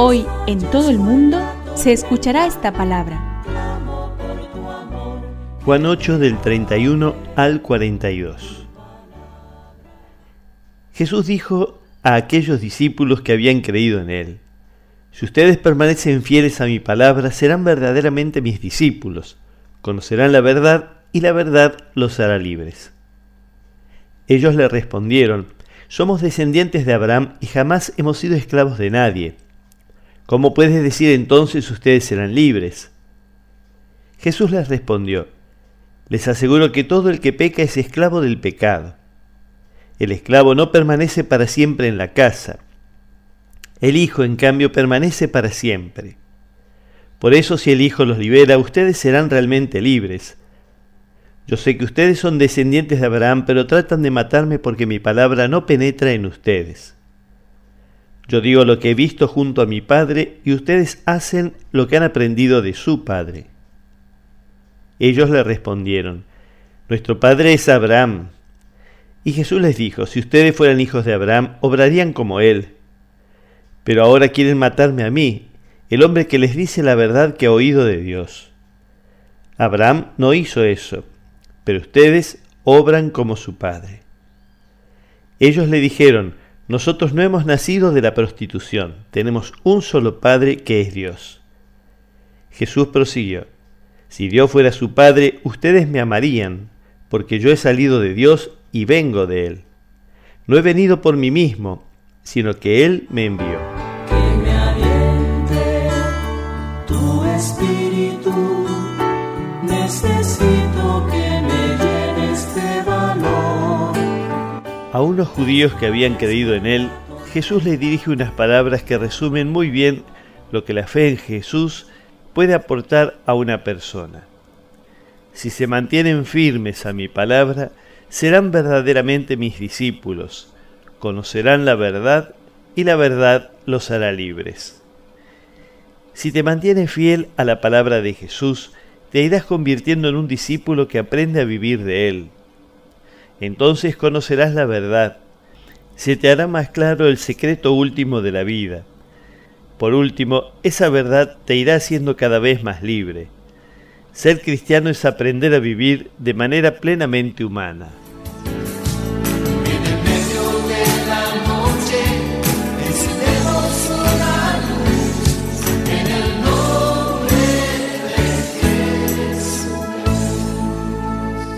Hoy en todo el mundo se escuchará esta palabra. Juan 8 del 31 al 42. Jesús dijo a aquellos discípulos que habían creído en Él, Si ustedes permanecen fieles a mi palabra, serán verdaderamente mis discípulos, conocerán la verdad y la verdad los hará libres. Ellos le respondieron, Somos descendientes de Abraham y jamás hemos sido esclavos de nadie. ¿Cómo puedes decir entonces ustedes serán libres? Jesús les respondió, Les aseguro que todo el que peca es esclavo del pecado. El esclavo no permanece para siempre en la casa. El Hijo, en cambio, permanece para siempre. Por eso si el Hijo los libera, ustedes serán realmente libres. Yo sé que ustedes son descendientes de Abraham, pero tratan de matarme porque mi palabra no penetra en ustedes. Yo digo lo que he visto junto a mi Padre y ustedes hacen lo que han aprendido de su Padre. Ellos le respondieron, Nuestro Padre es Abraham. Y Jesús les dijo, si ustedes fueran hijos de Abraham, obrarían como él. Pero ahora quieren matarme a mí, el hombre que les dice la verdad que ha oído de Dios. Abraham no hizo eso, pero ustedes obran como su padre. Ellos le dijeron, nosotros no hemos nacido de la prostitución, tenemos un solo Padre que es Dios. Jesús prosiguió, si Dios fuera su Padre, ustedes me amarían, porque yo he salido de Dios y vengo de Él. No he venido por mí mismo, sino que Él me envió. Unos judíos que habían creído en Él, Jesús les dirige unas palabras que resumen muy bien lo que la fe en Jesús puede aportar a una persona. Si se mantienen firmes a mi palabra, serán verdaderamente mis discípulos, conocerán la verdad y la verdad los hará libres. Si te mantienes fiel a la palabra de Jesús, te irás convirtiendo en un discípulo que aprende a vivir de Él. Entonces conocerás la verdad, se te hará más claro el secreto último de la vida. Por último, esa verdad te irá haciendo cada vez más libre. Ser cristiano es aprender a vivir de manera plenamente humana.